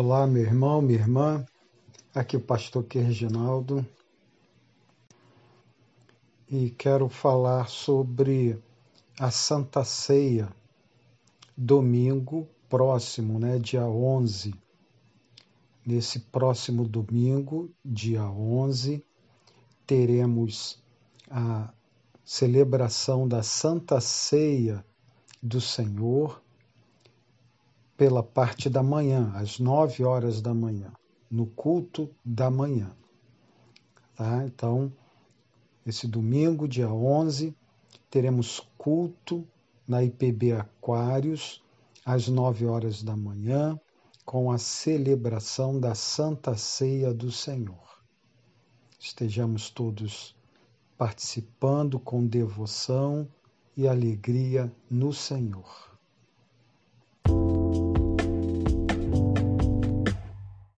Olá, meu irmão, minha irmã. Aqui o pastor Reginaldo. E quero falar sobre a Santa Ceia, domingo próximo, né, dia 11. Nesse próximo domingo, dia 11, teremos a celebração da Santa Ceia do Senhor pela parte da manhã, às nove horas da manhã, no culto da manhã. Tá? Então, esse domingo, dia 11, teremos culto na IPB Aquários, às nove horas da manhã, com a celebração da Santa Ceia do Senhor. Estejamos todos participando com devoção e alegria no Senhor.